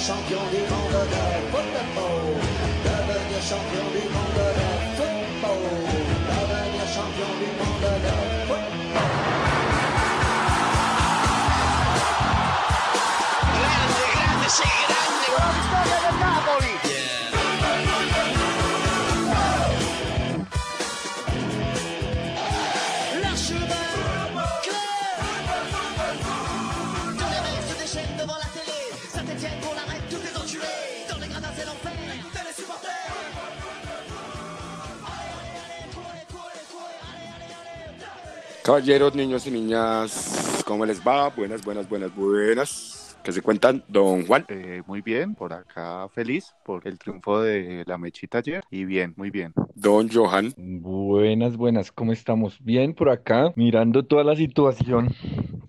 Champion du monde de Port-Au, le bug de champion. Caballeros, niños y niñas, ¿cómo les va? Buenas, buenas, buenas, buenas. ¿Qué se cuentan, don Juan? Eh, muy bien, por acá feliz por el triunfo de la mechita ayer y bien, muy bien. Don Johan. Buenas, buenas, ¿cómo estamos? Bien por acá, mirando toda la situación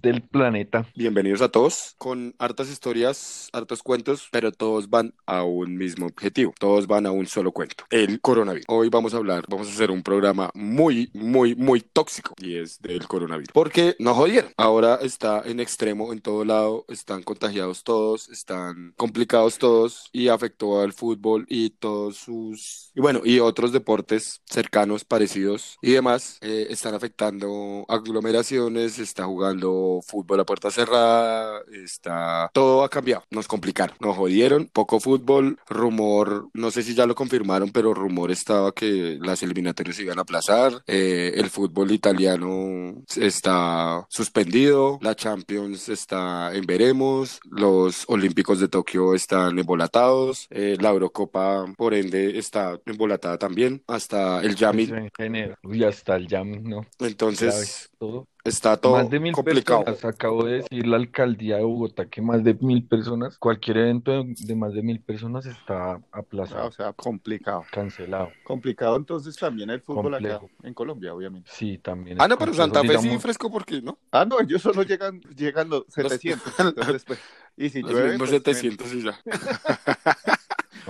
del planeta. Bienvenidos a todos con hartas historias, hartos cuentos, pero todos van a un mismo objetivo. Todos van a un solo cuento, el coronavirus. Hoy vamos a hablar, vamos a hacer un programa muy, muy, muy tóxico y es del coronavirus. Porque nos jodieron. Ahora está en extremo en todo lado, están contagiados todos, están complicados todos y afectó al fútbol y todos sus... Y bueno, y otros deportes cercanos, parecidos y demás, eh, están afectando aglomeraciones, está jugando fútbol a puerta cerrada, está... Todo ha cambiado, nos complicaron, nos jodieron, poco fútbol, rumor, no sé si ya lo confirmaron, pero rumor estaba que las eliminatorias se iban a aplazar, eh, el fútbol italiano está suspendido, la Champions está en veremos, los Olímpicos de Tokio están embolatados, eh, la Eurocopa, por ende, está embolatada también, hasta el Yami. Eso en general. Uy, hasta el jam, ¿no? Entonces, todo. está todo Más de mil complicado. personas, acabo de decir la alcaldía de Bogotá que más de mil personas, cualquier evento de, más de mil personas está Ah, aplazado, O sea, complicado. cancelado. Complicado entonces también el fútbol acá Complejo. en Colombia, obviamente. Sí, también Ah, no, pero Santa Fe sí, digamos, fresco, porque no. Ah, no, ellos solo llegan, llegan los 700. entonces, pues, y si Los llueve, pues, 700 y ya.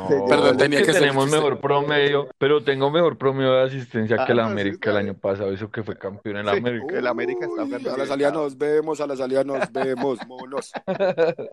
no, Perdón, tenía que tenemos chiste. mejor promedio, pero tengo mejor promedio de asistencia Ah, que el sí, América el año pasado, eso que fue campeón en la Sí. América. El América está Uy, A la salida nos vemos, a la salida nos vemos, monos.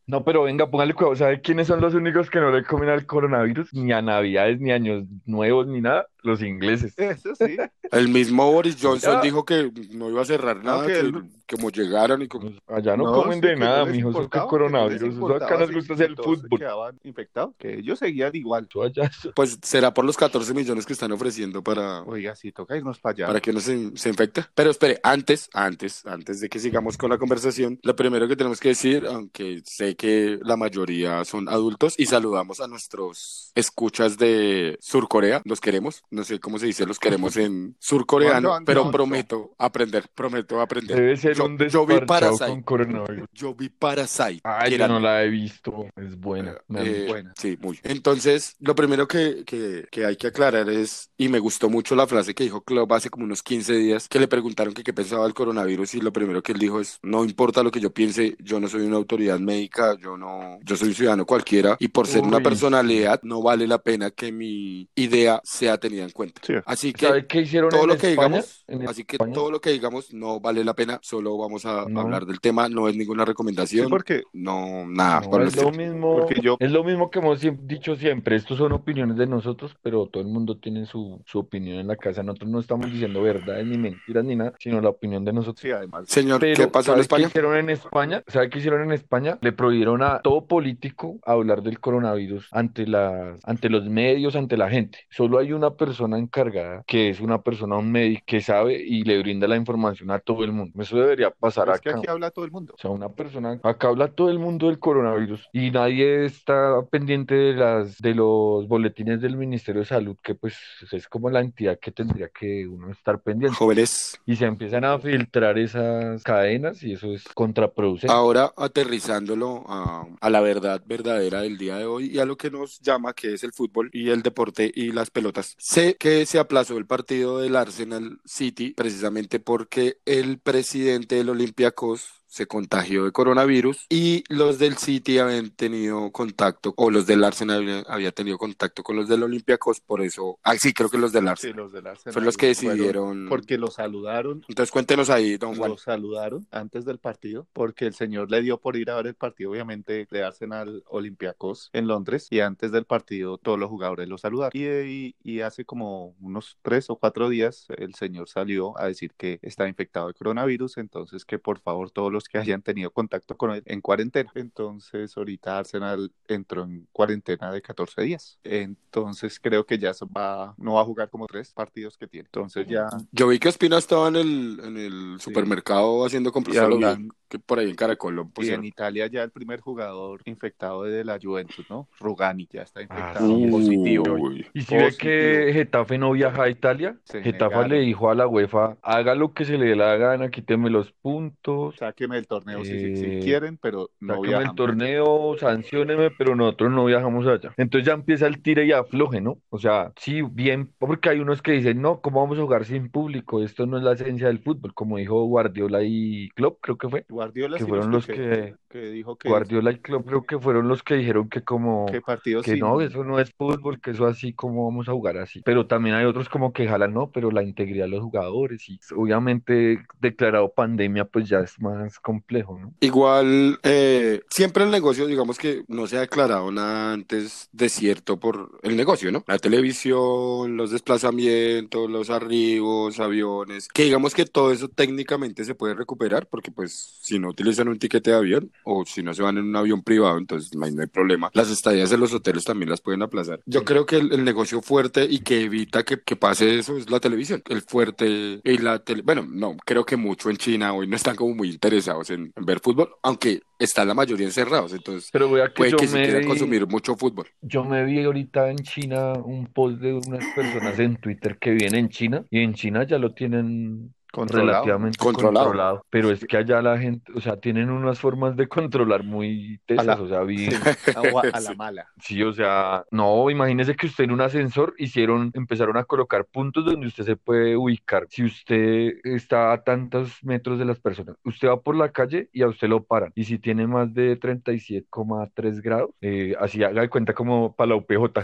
No, pero venga, póngale cuidado. ¿Sabe quiénes son los únicos que no le comen al coronavirus? Ni a Navidades, ni años nuevos, ni nada. Los ingleses. Eso sí. El mismo Boris Johnson Ya. dijo que no iba a cerrar nada, que que, él- que como llegaron y como... Allá no, No, comen de nada, mijo. Eso que importaba, que coronavirus. Eso acá nos gusta hacer el fútbol. quedaban infectados, que ellos seguían igual. Pues será por los 14 millones que están ofreciendo para, Oiga, sí, toca irnos para allá. para que no se, se infecte. Pero espere, antes, antes, antes de que sigamos con la conversación, lo primero que tenemos que decir, aunque sé que la mayoría son adultos, y saludamos a nuestros escuchas de Surcorea, los queremos, no sé cómo se dice, los queremos en surcoreano, pero prometo aprender, prometo aprender. Debe ser Yo- un yo vi Parasite. con coronavirus. Yo vi Parasite. Ay, yo era- no la he visto. Es buena. han Eh, dicho. buena. Sí, muy. Entonces, lo primero que, que, que hay que aclarar es, y me gustó mucho la frase que dijo Klopp hace como unos 15 días, que le preguntaron que qué pensaba del coronavirus y lo primero que él dijo es, no importa lo que yo piense, yo no soy una autoridad médica, yo no, yo soy un ciudadano cualquiera y por ser una personalidad no vale la pena que mi idea sea tenida en cuenta. Sí. Así que ¿Sabe qué hicieron todo en lo que digamos, En así que España, todo lo que digamos no vale la pena, solo vamos a No. hablar del tema, no es ninguna Sí, recomendación, porque no, nada. no, el es lo mismo, Porque yo- es lo mismo que hemos dicho siempre. Estos son opiniones de nosotros, pero todo el mundo tiene su, su opinión en la casa. Nosotros no estamos diciendo verdades ni mentiras ni nada, sino la opinión de nosotros. sí, además. Señor, Pero, ¿qué pasó en ¿sabe España? qué hicieron en España? ¿Sabe qué hicieron en España? Le prohibieron a todo político hablar del coronavirus ante las, ante los medios, ante la gente. Solo hay una persona encargada, que es una persona, un médico, que sabe y le brinda la información a todo el mundo. Eso debería pasar Es que acá. aquí habla todo el mundo. O sea, una persona, acá habla todo el mundo del coronavirus y nadie está pendiente de las, de los boletines del Ministerio de Salud, que pues es como la entidad que tendría que uno estar pendiente. Jóvenes, Y se empiezan a filtrar esas cadenas y eso es contraproducente. ahora aterrizándolo a, a la verdad verdadera del día de hoy y a lo que nos llama, que es el fútbol y el deporte y las pelotas. Que se aplazó el partido del Arsenal City precisamente porque el presidente del Olympiacos se contagió de coronavirus y los del City habían tenido contacto, o los del Arsenal había tenido contacto con los del Olympiacos, por eso, ah, sí, creo que los del Sí, Arsenal. los del Arsenal Fueron los que decidieron. Porque lo saludaron, Entonces cuéntenos ahí, don Juan. lo saludaron antes del partido, porque el señor le dio por ir a ver el partido, obviamente, de Arsenal Olympiacos en Londres, y antes del partido todos los jugadores lo saludaron. Y, y, y hace como unos tres o cuatro días el señor salió a decir que está infectado de coronavirus, entonces que por favor todos los que hayan tenido contacto con él en cuarentena. Entonces ahorita Arsenal entró en cuarentena de 14 días. Entonces creo que ya va, no va a jugar como tres partidos que tiene. Entonces ya Yo vi que Espina estaba en el, en el Sí. supermercado haciendo compras, Y hablan- que por ahí en Caracol lo Y en pusieron. Italia ya el primer jugador infectado de la Juventus, ¿no? Rugani ya está Ah, infectado sí. positivo. Uy. Y si ve que Getafe no viaja a Italia, Se Getafe negaron. le dijo a la UEFA, haga lo que se le dé la gana, quíteme los puntos, Sáqueme el torneo si, si- si Eh, quieren, pero no sáqueme el viajan. torneo, sancióneme, pero nosotros no viajamos allá. Entonces ya empieza el tire y afloje, ¿no? O sea, sí, bien, porque hay unos que dicen, no, ¿cómo vamos a jugar sin público? Esto no es la esencia del fútbol, como dijo Guardiola y Klopp, creo que fue. Guardiola que fueron lo los que- que dijo que, Guardiola y Klopp creo que fueron los que dijeron que como... que partidos Que sin- no, eso no es fútbol, que eso así como vamos a jugar así. Pero también hay otros como que jalan, no, pero la integridad de los jugadores y obviamente declarado pandemia pues ya es más complejo, ¿no? Igual, eh, siempre el negocio, digamos que no se ha declarado nada antes de cierto por el negocio, ¿no? La televisión, los desplazamientos, los arribos, aviones, que digamos que todo eso técnicamente se puede recuperar porque pues si no utilizan un tiquete de avión o si no se van en un avión privado, entonces no hay, no hay problema. Las estadías en los hoteles también las pueden aplazar. Yo creo que el, el negocio fuerte y que evita que, que pase eso es la televisión. El fuerte y la tele, bueno, no, creo que mucho en China hoy no están como muy interesados en, en ver fútbol, aunque están la mayoría encerrados, entonces Pero que puede yo que sí me quieran vi, consumir mucho fútbol. yo me vi ahorita en China un post de unas personas en Twitter que viven en China y en China ya lo tienen Controlado. relativamente Controlado. controlado, pero es que allá la gente, o sea, tienen unas formas de controlar muy tesas, o sea, vi, Sí, a, a la mala. Sí, o sea, no, imagínese que usted en un ascensor hicieron, empezaron a colocar puntos donde usted se puede ubicar. Si usted está a tantos metros de las personas, usted va por la calle y a usted lo paran. Y si tiene más de 37,3 grados, eh, así haga de cuenta como para la UPJ,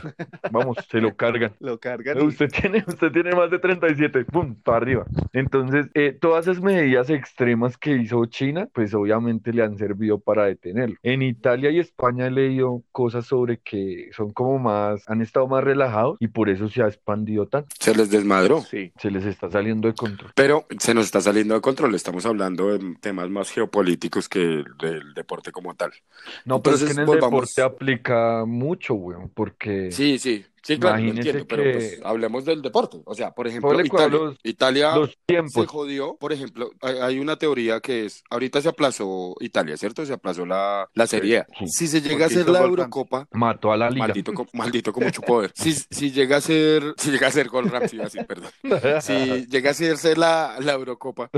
vamos, se lo cargan. Lo cargan y Usted tiene, usted tiene más de 37, ¡pum! para arriba. Entonces, eh, todas esas medidas extremas que hizo China, pues obviamente le han servido para detenerlo. En Italia y España he leído cosas sobre que son como más, han estado más relajados y por eso se ha expandido tanto. Se les desmadró. sí. Se les está saliendo de control. Pero se nos está saliendo de control, estamos hablando de temas más geopolíticos que del deporte como tal. No, pero es que Entonces, en el volvamos. deporte aplica mucho, weón, porque Sí, sí, sí, claro, lo Imagínese entiendo, pero que- pues hablemos del deporte. O sea, por ejemplo, Italia, los- Italia los se jodió, por ejemplo, hay, hay una teoría que es, ahorita se aplazó Italia, ¿cierto? Se aplazó la, la Serie A. Sí. Si se llega a hacer la. Eurocopa, Mató a la liga. maldito, maldito con mucho poder. Si, si llega a ser, si llega a ser gol Ramsey, así, perdón. Si llega a hacerse la, la Eurocopa,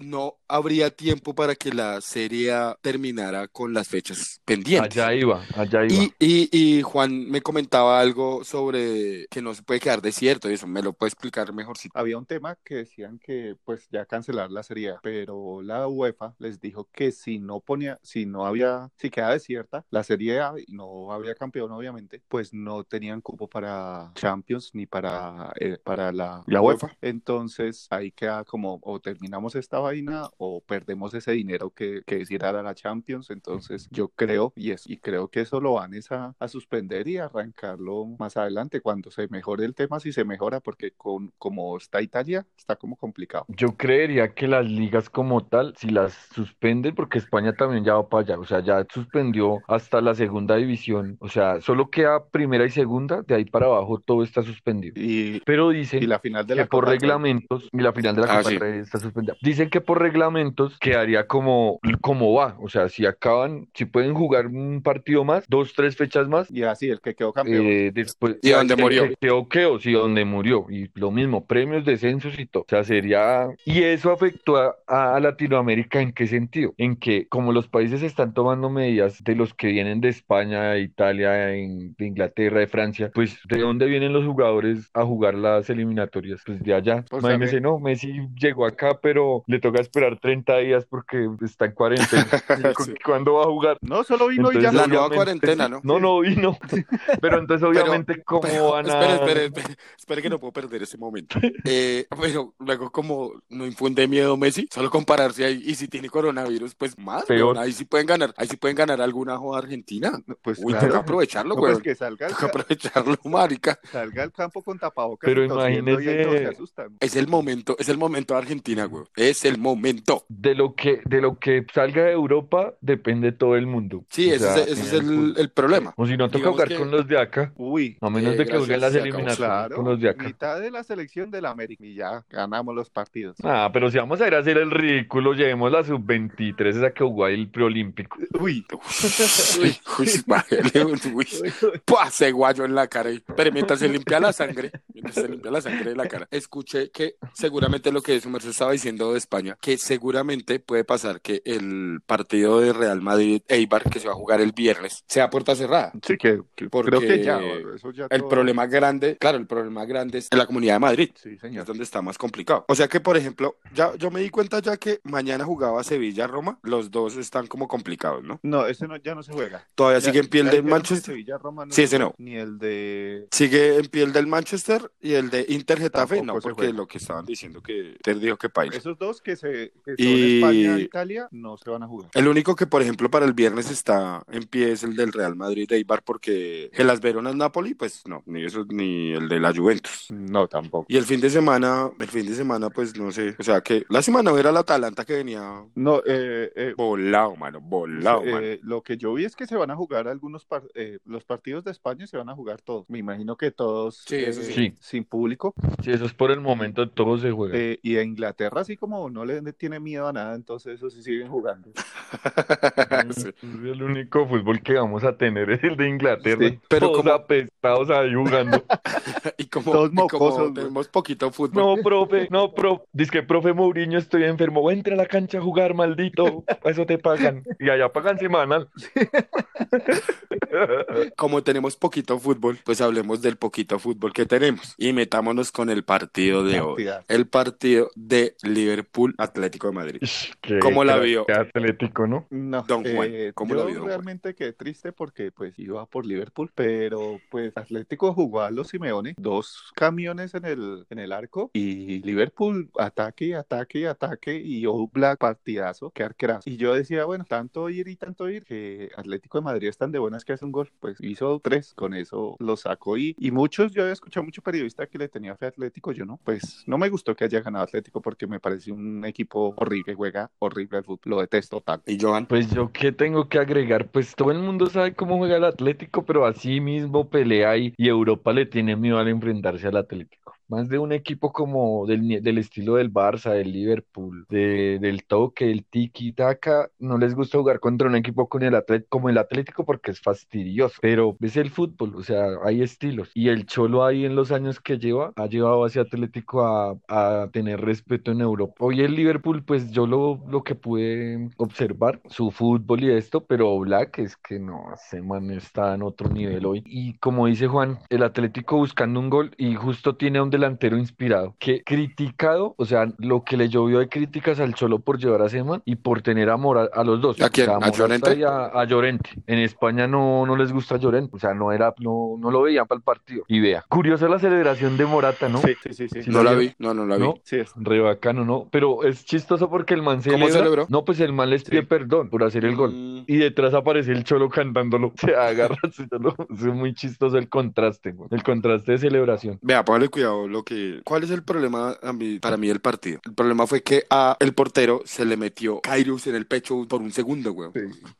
no habría tiempo para que la Serie A terminara con las fechas pendientes. Allá iba, allá iba. Y, y, y Juan me comentaba algo sobre que no se puede quedar desierto y eso, ¿me lo puede explicar mejor? Si... Había un tema que decían que pues ya cancelar la serie, A, pero la UEFA les dijo que si no ponía, si no había, si quedaba desierta la serie A y no había campeón obviamente, pues no tenían cupo para Champions ni para, eh, para la, La UEFA. Entonces ahí queda como o terminamos esta vaina o perdemos ese dinero que, que es ir a la Champions. Entonces yo creo y, es, y creo que eso lo van es a, a suspender y arrancarlo más adelante cuando se mejore el tema, si se mejora, porque con como está Italia, está como complicado. Yo creería que las ligas como tal, si las suspenden, porque España también ya va para allá, o sea, ya suspendió hasta la segunda división, o sea, solo queda primera y segunda, de ahí para abajo todo está suspendido. Y, Pero dicen y la final de que la por Copa reglamentos, y la final de la Ah, Copa sí. está suspendida. Dicen que por reglamentos quedaría como, como va, o sea, si acaban, si pueden jugar un partido más, dos, tres fechas más, y así el que quedó campeón. eh, después, ¿Y dónde que- murió? que Quedó, quedó, sí, donde murió. Y lo mismo, premios, descensos y todo. O sea, sería... Y eso afectó a, a Latinoamérica en qué sentido? En que como los países están tomando medidas de los que vienen de España, de Italia, en- de Inglaterra, de Francia, pues ¿de dónde vienen los jugadores a jugar las eliminatorias? Pues de allá. Pues Imagínense, no, Messi llegó acá, pero le toca esperar 30 días porque está en cuarentena. Sí. ¿Cuándo va a jugar? No, solo vino y ya. La nueva cuarentena, ¿no? No, no vino. Pero entonces, obviamente, ¿cómo Pero, van a...? espere, espere, espere, espere que no puedo perder ese momento. Eh, pero luego como no infunde miedo Messi, solo compararse ahí, y si tiene coronavirus, pues más, Peor. weón, ahí sí pueden ganar, ahí sí pueden ganar alguna joda Argentina. Pues Uy, claro. toca aprovecharlo, No, weón. pues que salga al, Toca ca- aprovecharlo, marica. salga al campo con tapabocas. Pero imagínese- asustan. Es el momento, es el momento de Argentina, weón. Es el momento. De lo que, de lo que salga de Europa depende todo el mundo. Sí, O ese, sea, es- ese es el el, problema. O si no, toca jugar que- con los de acá. Uy, A menos Eh, de que jueguen las eliminatorias claro. con los de acá. Mitad de la selección del América y ya ganamos los partidos. Ah, pero si vamos a ir a hacer el ridículo, llevemos la sub-23, esa que jugó ahí el preolímpico. Uy. Uy, uy, bájale, uy. ¡Pua! Ese guayo en la cara. y- Pero mientras se limpia la sangre, mientras se limpia la sangre de la cara, escuché que seguramente lo que su merced estaba diciendo de España, que seguramente puede pasar que el partido de Real Madrid-Eibar, que se va a jugar el viernes, sea puerta cerrada. Sí, que, que Porque creo que ya. Eso ya El todo- problema grande, claro, el problema grande es en la comunidad de Madrid. Sí, Es señor. donde está más complicado. O sea que, por ejemplo, ya yo me di cuenta ya que mañana jugaba Sevilla-Roma, los dos están como complicados, ¿no? No, ese no, ya no se juega. Todavía Ya- sigue en pie el ya de dijeron que Manchester. Sevilla, Roma no Sí, se ese no. Ni el de. Sigue en pie el del Manchester y el de Inter Getafe, Tampoco no, porque lo que estaban diciendo que Inter dijo que país. Esos dos que, se, que son Y- España e Italia no se van a jugar. El único que, por ejemplo, para el viernes está en pie es el del Real Madrid de Eibar, porque el Las Veronas Napoli, pues no, ni eso, ni el de la Juventus. No, tampoco. Y el fin de semana, el fin de semana, pues no sé, o sea que la semana era el Atalanta que venía No, eh, eh, volado, mano, volado, mano. eh, lo que yo vi es que se van a jugar algunos par- eh, los partidos de España se van a jugar todos. Me imagino que todos Sí, eso eh, sí. Sí. sin público. Si eso es por el momento, todo se juega. Eh, y a Inglaterra, así como no le tiene miedo a nada, entonces eso sí siguen jugando. Sí. El único fútbol que vamos a tener es el de Inglaterra. Sí, pero Todos como- apestados ahí jugando. Y como, Todos y como mocosos, tenemos poquito fútbol, No, profe, no, profe. Dice que, profe Mourinho, estoy enfermo. Entra a la cancha a jugar, maldito. A eso te pagan. Y allá pagan semanal. como tenemos poquito fútbol, pues hablemos del poquito fútbol que tenemos y metámonos con el partido de hoy. El partido de Liverpool Atlético de Madrid. Qué ¿Cómo la vio? qué Atlético, ¿no? No, Don Juan, eh, ¿cómo yo la vio, Juan? realmente quedé triste porque pues iba por Liverpool, pero pues Atlético jugó a los Simeone, dos camiones en el, en el arco y Liverpool ataque, ataque, y ataque y Black partidazo, que arquerazo. Y yo decía, bueno, tanto ir y tanto ir que Atlético de Madrid es tan de buenas que hace un gol, pues hizo tres, con eso lo sacó y, y muchos, yo había escuchado mucho periodista que le tenía fe a Atlético, yo no, pues no me gustó que haya ganado Atlético porque me pareció un equipo horrible, juega horrible al fútbol, lo detesto tanto. Y Johan, Pues yo qué tengo que agregar, pues todo el mundo sabe cómo juega el Atlético, pero así mismo pelea y, y Europa le tiene miedo al enfrentarse al Atlético. Más de un equipo como del, del estilo del Barça, del Liverpool, de- del toque, del tiki-taka, no les gusta jugar contra un equipo con el Atlet- como el Atlético porque es fastidioso, pero es el fútbol, o sea, hay estilos. Y el Cholo ahí en los años que lleva, ha llevado a ese Atlético a, a tener respeto en Europa. Hoy el Liverpool, pues yo lo, lo que pude observar, su fútbol y esto, pero Black es que no, ese man está en otro nivel hoy. Y como dice Juan, el Atlético buscando un gol y justo tiene un delantero inspirado, que criticado, o sea, lo que le llovió de críticas al Cholo por llevar a Seman y por tener a Mora, a los dos. ¿A quién? O sea, ¿A Llorente? y a, a Llorente. En España no, no les gusta Llorente, o sea, no era, no, no lo veían para el partido. Y vea, curiosa la celebración de Morata, ¿no? Sí, sí, sí, sí. Sí, no la vi, no, no la vi. ¿No? Sí, es. Re bacano, ¿no? Pero es chistoso porque el man ¿Cómo celebra. celebró? No, pues el man les pide Sí. perdón por hacer el gol. Mm, Y detrás aparece el cholo cantándolo. Se agarra, se lo- es muy chistoso el contraste, güey, el contraste de celebración. Vea, póngale cuidado pasó lo que... ¿Cuál es el problema a mí- para mí del partido? El problema fue que a el portero se le metió Kairos en el pecho por un segundo, weón.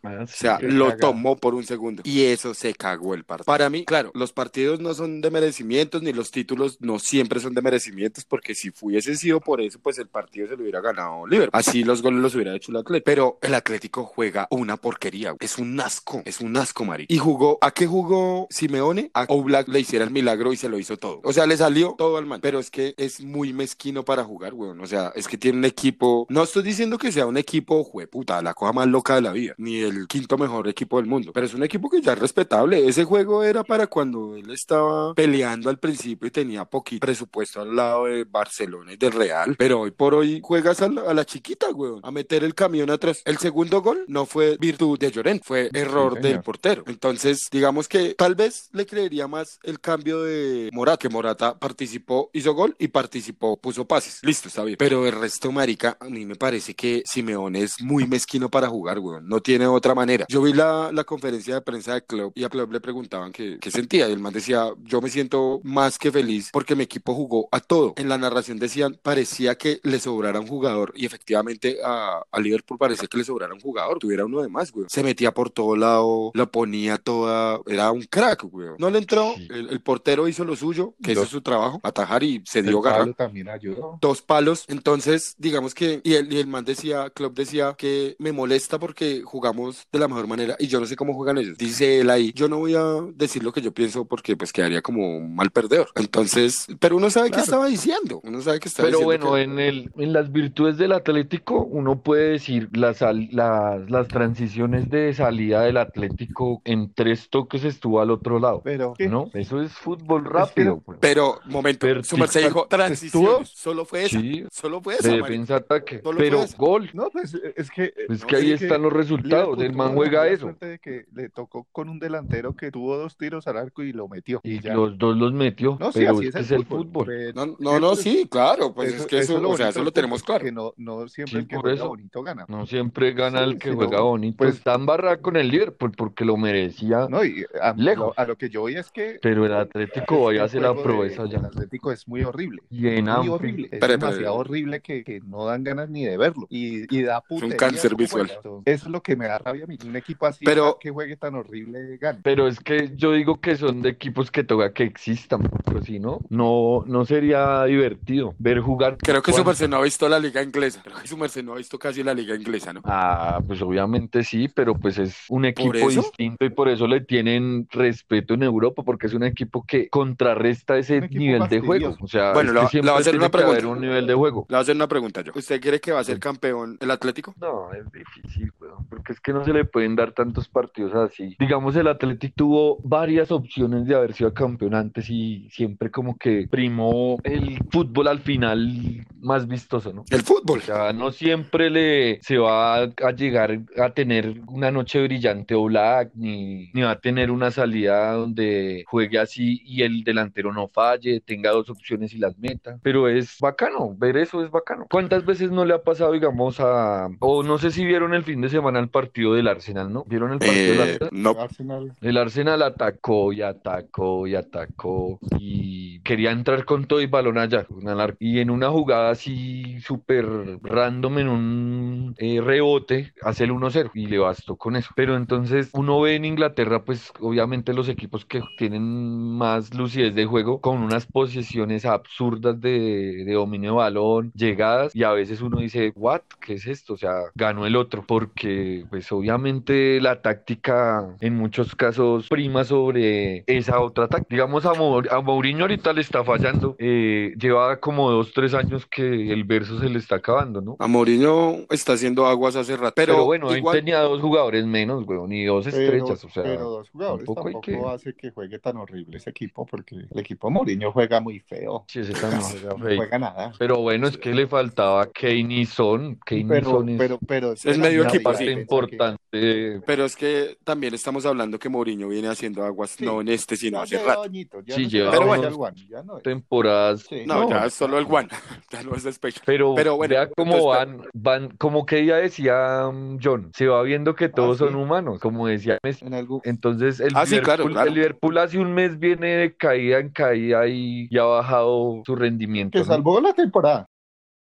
Ah, O sea, lo tomó por un segundo. Y eso se cagó el partido. Para mí, claro, los partidos no son de merecimientos, ni los títulos no siempre son de merecimientos, porque si fuese sido por eso, pues el partido se lo hubiera ganado Liverpool. Así los goles los hubiera hecho el Atlético. Pero el Atlético juega una porquería. güey. Es un asco. Es un asco, Mari. Y jugó, ¿a qué jugó Simeone? A Oblak le hiciera el milagro y se lo hizo todo. O sea, le salió todo al man. Pero es que es muy mezquino para jugar, weón. O sea, es que tiene un equipo. No estoy diciendo que sea un equipo, jueputa, la cosa más loca de la vida. Ni el quinto mejor equipo del mundo. Pero es un equipo que ya es respetable. Ese juego era para cuando él estaba peleando al principio y tenía poquito presupuesto al lado de Barcelona y del Real. Pero hoy por hoy juegas a la, a la chiquita, weón. A meter el camión atrás. El segundo gol no fue virtud de Llorent, fue error del portero. Entonces, digamos que tal vez le creería más el cambio de Morata, que Morata participó, hizo gol y participó, puso pases. Listo, está bien. Pero el resto, marica, a mí me parece que Simeone es muy mezquino para jugar, weón. No tiene otra manera. Yo vi la, la conferencia de prensa de Club y a Club le preguntaban qué, qué sentía y el man decía, yo me siento más que feliz porque mi equipo jugó a todo. En la narración decían, parecía que le sobrara un jugador y efectivamente a, a Liverpool parecía que le sobrara un jugador, tuviera uno de más, weón. Se metía por todo lado, lo ponía toda, era un crack, weón. No le entró, el, el portero hizo lo suyo, que es su trabajo, atajar y se dio garra Pablo también ayudó. dos palos. Entonces, digamos que, y el, y el man decía, Klopp decía que me molesta porque jugamos de la mejor manera y yo no sé cómo juegan ellos. Dice él ahí, yo no voy a decir lo que yo pienso porque pues quedaría como un mal perdedor. Entonces, pero uno sabe qué estaba diciendo, uno sabe que estaba Pero diciendo bueno, que- en el, en las virtudes del Atlético, uno puede decir las, las, las transiciones de salida del Atlético en tres toques estuvo al otro lado. Pero, ¿qué? ¿No? Eso es fútbol rápido. pues. Pero, momento, Vertical. su merced dijo transiciones, ¿Estuvo? solo fue esa, Sí, solo fue de esa, marica. defensa ataque. Solo Pero gol. No, pues es que. Es no, que ahí es están los resultados. El man juega eso. de que le tocó con un delantero que tuvo dos tiros al arco y lo metió. Y ya. los dos los metió. No, sí, pero así es el fútbol. pero- No, no, no, sí, claro, pues eso- es que eso, lo o sea, eso lo tenemos claro. Que no, no siempre Sí, el que juega eso. bonito gana. No siempre gana Sí, el que juega bonito. pues- Está embarrado con el Liverpool porque lo merecía. No, y a, Lejos. lo, a lo que yo voy es que. Pero el Atlético vaya a hacer la de- proeza ya. Atlético es muy horrible. Y en Muy horrible. Es demasiado horrible que, que no dan ganas ni de verlo. Y, y da putería cáncer cómo visual. juega. Entonces, Eso es lo que me da rabia a mí. Un equipo así Pero- que juegue tan horrible gana. Pero es que yo digo que son de equipos que toca que existan, porque si no, no, no sería divertido ver jugar. Creo que su merced no ha visto la liga inglesa. Creo que su merced no ha visto casi la liga inglesa, ¿no? Ah, pues obviamente sí, pero pues es un equipo distinto y por eso le tienen respeto en Europa, porque es un equipo que contrarresta ese Un nivel de juego. O sea, Bueno, es que va- a hacer una pregunta. un nivel de juego. Le voy a hacer una pregunta yo. ¿Usted cree que va a ser Sí. campeón el Atlético? No, es difícil, weón, porque es que no se le pueden dar tantos partidos así. Digamos, el Athletic tuvo varias opciones de haber sido campeón antes y siempre como que primó el fútbol al final más vistoso, ¿no? El fútbol. O sea, no siempre le se va a, a llegar a tener una noche brillante o black, ni, ni va a tener una salida donde juegue así y el delantero no falle, tenga dos opciones y las meta. Pero es bacano, ver eso es bacano. ¿Cuántas veces no le ha pasado, digamos, a... o no sé si vieron el fin de semana el partido del Arsenal, ¿no? ¿Vieron el partido del Eh, Arsenal? no. Arsenal. El Arsenal atacó y atacó y atacó y quería entrar con todo y balón allá. Y en una jugada así súper random, en un eh, rebote, hace el 1-0 y le bastó con eso. Pero entonces uno ve en Inglaterra, pues obviamente los equipos que tienen más lucidez de juego, con unas posiciones absurdas de, dominio de balón, llegadas, y a veces uno dice, ¿what? ¿Qué es esto? O sea, ganó el otro, porque pues obviamente la táctica en muchos casos prima sobre esa otra táctica. Digamos, a, a Mourinho ahorita le está fallando, eh, lleva como dos, tres años que el verso se le está acabando, ¿no? A Mourinho está haciendo aguas hace rato. Pero, Pero, bueno, ahí igual, tenía dos jugadores menos, weón, y dos Pero, estrellas, o sea, pero dos jugadores tampoco hay tampoco que- hace que juegue tan horrible ese equipo, porque el equipo Mourinho juega muy feo. sí, ese también No juega no fake. juega nada. Pero bueno, es que le faltaba Kane y Son. Kane y Pero, Son es pero, pero Es medio equipo, parte sí. importante. pero es que también estamos hablando que Mourinho viene haciendo aguas, Sí. no en este, sino hace rato. ya Sí, no lleva Pero bueno. Ya no es. temporadas. Sí. No, No, ya es solo el one. Ya no es despecho. Pero, Pero bueno, vea cómo entonces, van, van, como que ya decía mm, John, se va viendo que todos sí. son humanos, como decía Messi. En algún... Entonces el Ah, sí, Liverpool, claro, claro. el Liverpool hace un mes viene de caída en caída y, y ha bajado su rendimiento, Que ¿no? salvó la temporada.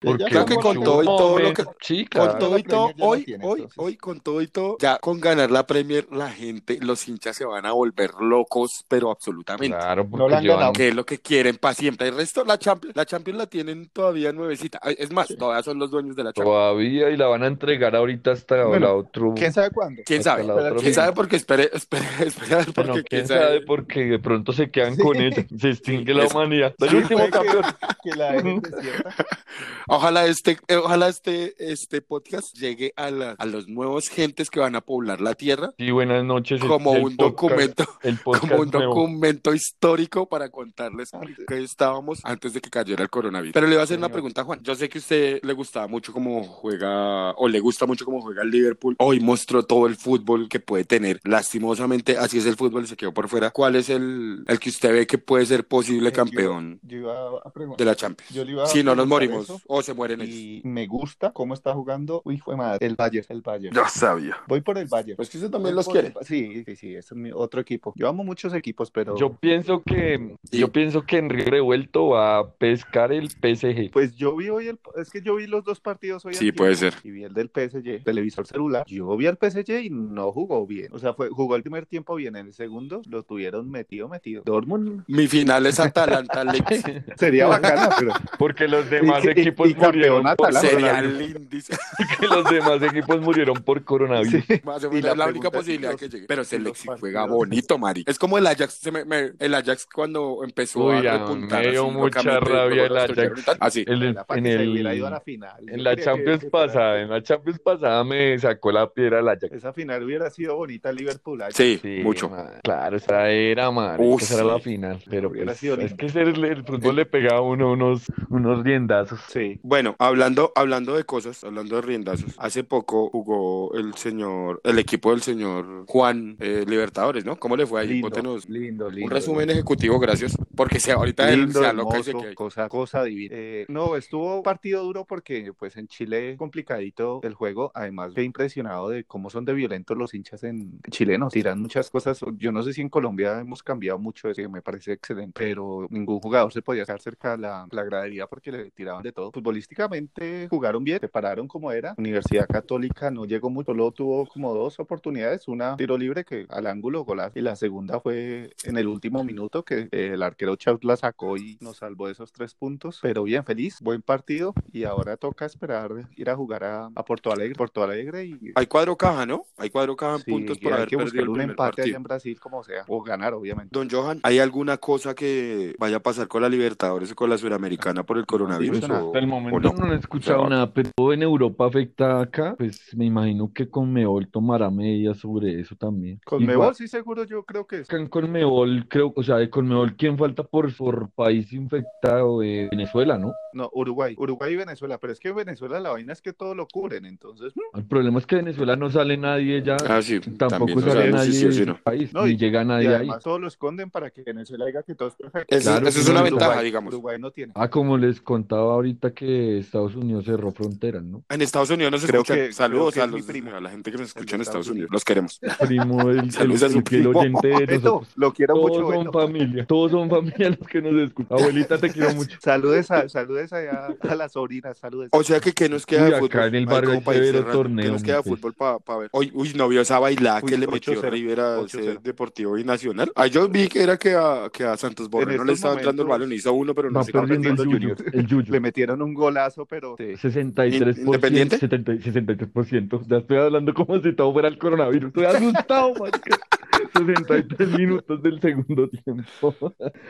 Que Porque ya Creo que con todo y todo lo me- que- Sí, Con todo y todo, hoy, tiene, hoy, entonces. hoy, con todo y todo, ya con ganar la Premier, la gente, los hinchas se van a volver locos, pero absolutamente. Claro, No porque la han llevan- ganado. Que es lo que quieren para siempre. El resto, la Champions, la Champions la tienen todavía nuevecita. Es más, todavía son los dueños de la Champions. todavía y la van a entregar ahorita hasta Bueno, la otro. ¿Quién sabe cuándo? ¿Quién sabe? ¿Quién sabe? Porque espere, espere, espere a ver, porque Bueno, quién quién sabe, porque de pronto se quedan con ella, se extingue la humanidad. El último campeón. Que la. Ojalá este, eh, ojalá este, este podcast llegue a, la- a los nuevos gentes que van a poblar la tierra Sí, buenas noches. como el un podcast- documento, podcast como un nuevo. documento histórico para contarles que estábamos antes de que cayera el coronavirus. Pero le voy a hacer una pregunta a Juan. Yo sé que a usted le gustaba mucho cómo juega, o le gusta mucho cómo juega el Liverpool. Hoy mostró todo el fútbol que puede tener. Lastimosamente, así es el fútbol, se quedó por fuera. ¿Cuál es el, el que usted ve que puede ser posible Eh, yo- campeón Yo iba a preguntar. de la Champions? Yo le iba a Si no nos morimos eso, o se mueren ellos. Y me gusta cómo está jugando. Uy, fue madre. El Bayern, el Bayern. Ya sabía. Voy por el Bayern. Pues que usted Voy también los el quiere. Sí, sí, sí, ese es mi otro equipo. Yo amo muchos equipos, pero Yo pienso que, Sí. yo pienso que Enrique Revuelto va a pescar el PSG. pues yo vi hoy el, es que yo vi los dos partidos hoy. Sí, puede ser. Y vi el del PSG, televisor celular. Yo vi al PSG y no jugó bien. O sea, fue jugó el primer tiempo bien, en el segundo lo tuvieron metido, metido. Dortmund Mi final es Atalanta sería bacana, pero Porque los demás y- equipos y campeón murieron por lindísimo. Que los demás equipos murieron por coronavirus. A ser Y la, la única posibilidad los- que llegue. Pero si se los Leipzig juega bonito, Mari. Es como el Ajax. se me- me- el Ajax cuando empezó Uy, a a repuntar. me dio así mucha rabia el Ajax. Así. El- era para en el- hubiera ido a la final. En la Champions pasada, en la Champions pasada me sacó la piedra el Ajax. Esa final hubiera sido bonita Liverpool. Ajax. Sí, Sí, mucho. Claro, esa era, man. Uy, Esa era la sí. final. Pero pues, es que el, el fútbol le pega a uno unos, unos riendazos. Sí. Bueno, hablando, hablando de cosas, hablando de riendazos, hace poco jugó el señor, el equipo del señor Juan eh, Libertadores, ¿no? ¿Cómo le fue ahí? Lindo, lindo, lindo. un resumen ejecutivo, gracias. Porque si ahorita él se aloca y se hermoso, queda. cosa, cosa divina. Eh, no, estuvo partido duro porque pues en Chile complicadito el juego. Además, quedé impresionado de cómo son de violentos los hinchas en chilenos. Tiran muchas cosas. Yo no sé si en Colombia hemos cambiado mucho eso, que me parece excelente, pero ningún jugador se podía quedar cerca de la, la gradería porque le tiraban de todo. Futbolísticamente jugaron bien, se pararon como era. Universidad Católica no llegó mucho, solo tuvo como dos oportunidades. Una tiro libre que al ángulo golazo y la segunda fue en el último minuto que eh, el arquero Chaut la sacó y nos salvó de esos tres puntos. Pero bien, feliz, buen partido y ahora toca esperar ir a jugar a, a Porto Alegre, Porto Alegre y Hay cuadro caja, ¿no? Hay cuadro caja en sí, puntos por hay haber que perdido buscar el un primer empate allá partido. en Brasil como sea o ganar obviamente. Don Johan, ¿hay alguna cosa que vaya a pasar con la Libertadores o con la Suramericana por el coronavirus? el o momento no? no, he escuchado O sea, nada, pero en Europa afecta acá, pues me imagino que Conmebol tomará medidas sobre eso también. Con Igual, Mebol sí seguro yo creo que es. en Conmebol, creo, o sea, de Conmebol, ¿quién falta por, por país infectado? Eh, Venezuela, ¿no? No, Uruguay, Uruguay y Venezuela, pero es que Venezuela la vaina es que todo lo cubren, entonces mm, El problema es que de Venezuela no sale nadie ya, Ah, sí, tampoco no sale nadie sí del no. país, No, ni y- llega y nadie ahí. además todo lo esconden para que Venezuela diga que todo es perfecto. Eso, Claro, eso es sí, una ventaja, digamos. Uruguay no tiene. Ah, como les contaba ahorita que Estados Unidos cerró fronteras, ¿no? En Estados Unidos nos Creo escuchan. que- Saludos creo a, que los- mi primo. a la gente que nos escucha en Estados Estados Unidos. Los queremos. Primo, el, el, Saludos a su el primo. oyente de Beto, nosotros. lo quiero Todos mucho, son Beto. familia, todos son familia los que nos escuchan. Abuelita, te quiero mucho. Saludes a, saludes allá a las sobrinas, saludes. O sea que ¿qué nos queda de acá fútbol? en el barrio hay torneo, ¿Qué nos queda de pues. fútbol para ver? Hoy, uy, no vio esa bailada Uy, que le metió 8-0, River a 8-0. ese Deportivo y Nacional. Ah, yo vi que era que a, que a Santos Borrero estos le estaba entrando el balón, hizo uno, pero no se perdiendo el Yuyu. Le metieron un golazo, pero sí. 63%, ¿Independiente? 70 63%. Ya estoy hablando como si todo fuera el coronavirus. Estoy asustado, marica. 63 minutos del segundo tiempo.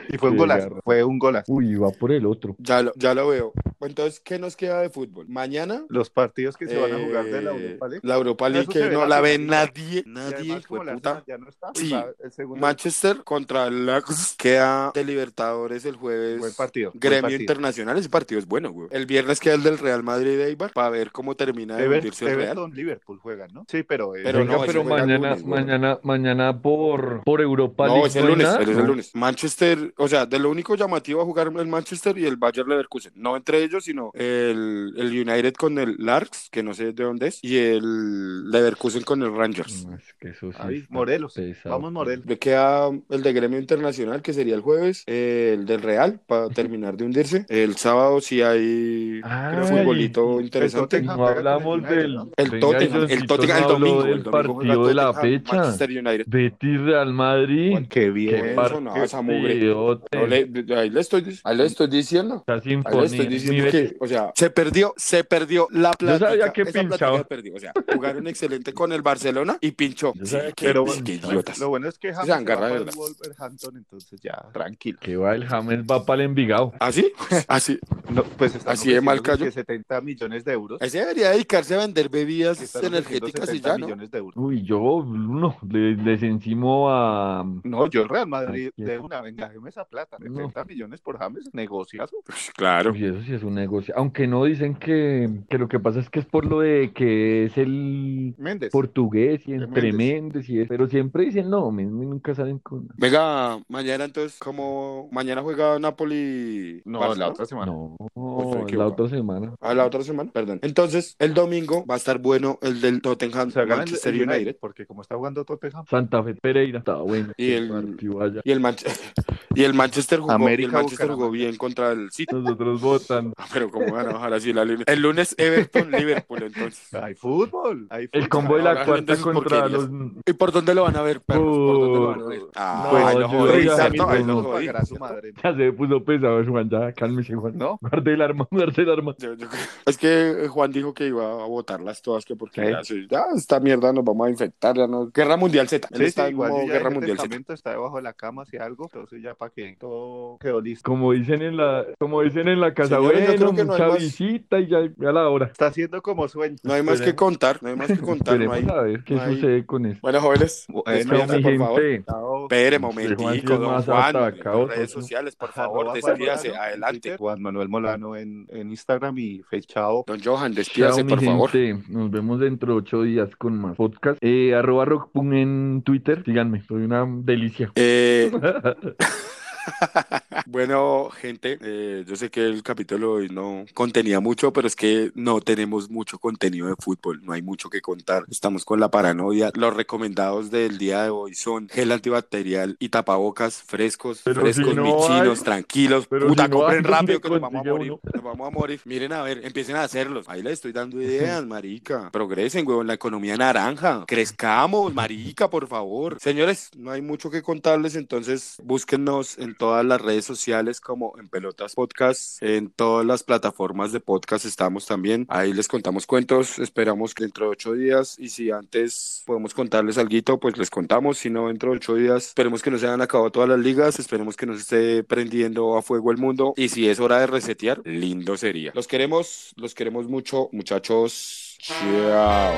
y fue un golazo, garra. fue un golazo. Uy, va por el otro. Ya lo, ya lo veo. Entonces, ¿qué nos queda de fútbol? Mañana. Los partidos que se van a jugar de la eh, Europa League. La Europa League que no la ve nadie, nadie, la puta. Ya no está, Sí. va el segundo. Manchester contra el Ajax queda de Libertadores el jueves. Buen partido, buen Gremio partido. Internacional, ese partido es bueno, güey. El viernes queda el del Real Madrid de Eibar para ver cómo termina de hundirse el Real. Everton, Liverpool juegan, ¿no? Sí, pero, eh, Pero Venga, no, pero mañana, lunes, mañana, mañana por, por Europa No, League es el lunes, es el lunes. Manchester, o sea, de lo único llamativo a jugar el Manchester y el Bayer Leverkusen. No entre ellos, sino el, el United con el Larks, que no sé de dónde es, y el Leverkusen con el Rangers. No, es que eso sí ahí, está Morelos. pesado. Vamos, Morelos. Le queda el de Gremio Internacional, que sería el jueves, el del Real, para terminar de hundirse. El sábado sí hay Ay, creo, futbolito interesante. No hablamos del. El Tottenham, el Tottenham el domingo. del El domingo partido de la fecha. Manchester United. Betis Real Madrid. Qué bien. Qué partido sonaba esa mugre. No le- ahí, le estoy, ahí le estoy diciendo. Está Ahí le estoy diciendo que, o sea, se perdió, se perdió la plata. sabía que pinchaba. perdió. O sea, jugaron excelente con el Barcelona y pinchó. Yo Sí, que Pero qué pinchaba. idiotas. Lo bueno es que James se va el. Wolverhampton, entonces ya, tranquilo. Que va el James va para el Envigado. ¿Así? Así. No, pues Así de mal cayó. que 70 millones de euros. Ese debería dedicarse a vender bebidas energéticas y 70 ya, ¿no? millones de euros. Uy, yo no, le- les encimo a. No, yo el Real Madrid Ay, de una, venga, déjeme esa plata. No. 70 millones por James, negociazo. Pues, claro. Uy, eso sí es un negocio. Aunque no dicen que, que lo que pasa es que es por lo de que es el Méndez. portugués y Méndez. Méndez y eso. Pero siempre dicen no, nunca salen con. Venga, mañana entonces, como mañana juega Napoli. No, Barça, la otra semana. No, la otra semana. Ah, la otra semana, perdón. Entonces, el domingo va a estar bueno el del Tottenham O sea, gana el, Manchester el United, United. porque como está jugando Tottenham, Santa Fe Pereira. Está bueno. Y el-. Y el, y el Manchester jugó, y el América, Manchester jugó bien contra el City. Nosotros votan. Ah, Pero cómo van a bajar así la línea. El lunes Everton Liverpool entonces. hay fútbol. Hay El combo de la Ahora cuarta contra los. ¿Y por dónde lo van a ver, perros? ¿Por dónde lo van a ver? Ah, Pues, ay, no. Ay, no, no. pesado, Juan. Ya, cálmese, Juan. ¿No? Guarde el arma. Yo- yo- Es que Juan dijo que iba a votarlas todas, que porque ¿Qué? ya, sí, ya esta mierda nos vamos a infectar, ya no. Guerra Mundial Z. Él Sí, sí, está en igual ya Guerra el Mundial Z. está debajo de la cama, si algo, entonces ya para que todo quedó listo. Como dicen en la, como dicen en la casa, Señores, yo bueno, creo que no hay mucha más- visita y ya, ya la hora. Está haciendo como sueño. No hay más que Esperemos. contar, no hay más que contar. No hay... Esperemos a ver qué no hay- sucede con eso. Bueno, jóvenes, Bueno, mi por favor. Espere, Juan sí momentico, don Juan. atacado, en redes sociales, por favor, despídase, adelante. Juan Manuel Molano en, en Instagram y Fechao. Don Johan, despídase, por favor. Nos vemos dentro de ocho días con más podcast. Eh, arroba rockpun en Twitter. Síganme, soy una delicia. Eh, Bueno, gente, eh, yo sé que el capítulo hoy no contenía mucho, pero es que no tenemos mucho contenido de fútbol, no hay mucho que contar. Estamos con la paranoia. Los recomendados del día de hoy son gel antibacterial y tapabocas frescos, Pero frescos, si no michinos, hay- tranquilos. pero Puta, si no compren hay, ¿dónde rápido que nos vamos a morir. Nos vamos a morir. Miren, a ver, empiecen a hacerlos. Ahí les estoy dando ideas, marica. Progresen, huevón, la economía naranja. Crezcamos, marica, por favor. Señores, no hay mucho que contarles, entonces búsquennos en todas las redes sociales como en Pelotas Podcast, en todas las plataformas de podcast estamos también. Ahí les contamos cuentos, esperamos que dentro de ocho días y si antes podemos contarles algo, pues les contamos, si no dentro de ocho días, esperemos que no se hayan acabado todas las ligas, esperemos que nos esté prendiendo a fuego el mundo y si es hora de resetear, lindo sería. Los queremos, los queremos mucho, muchachos. Chao.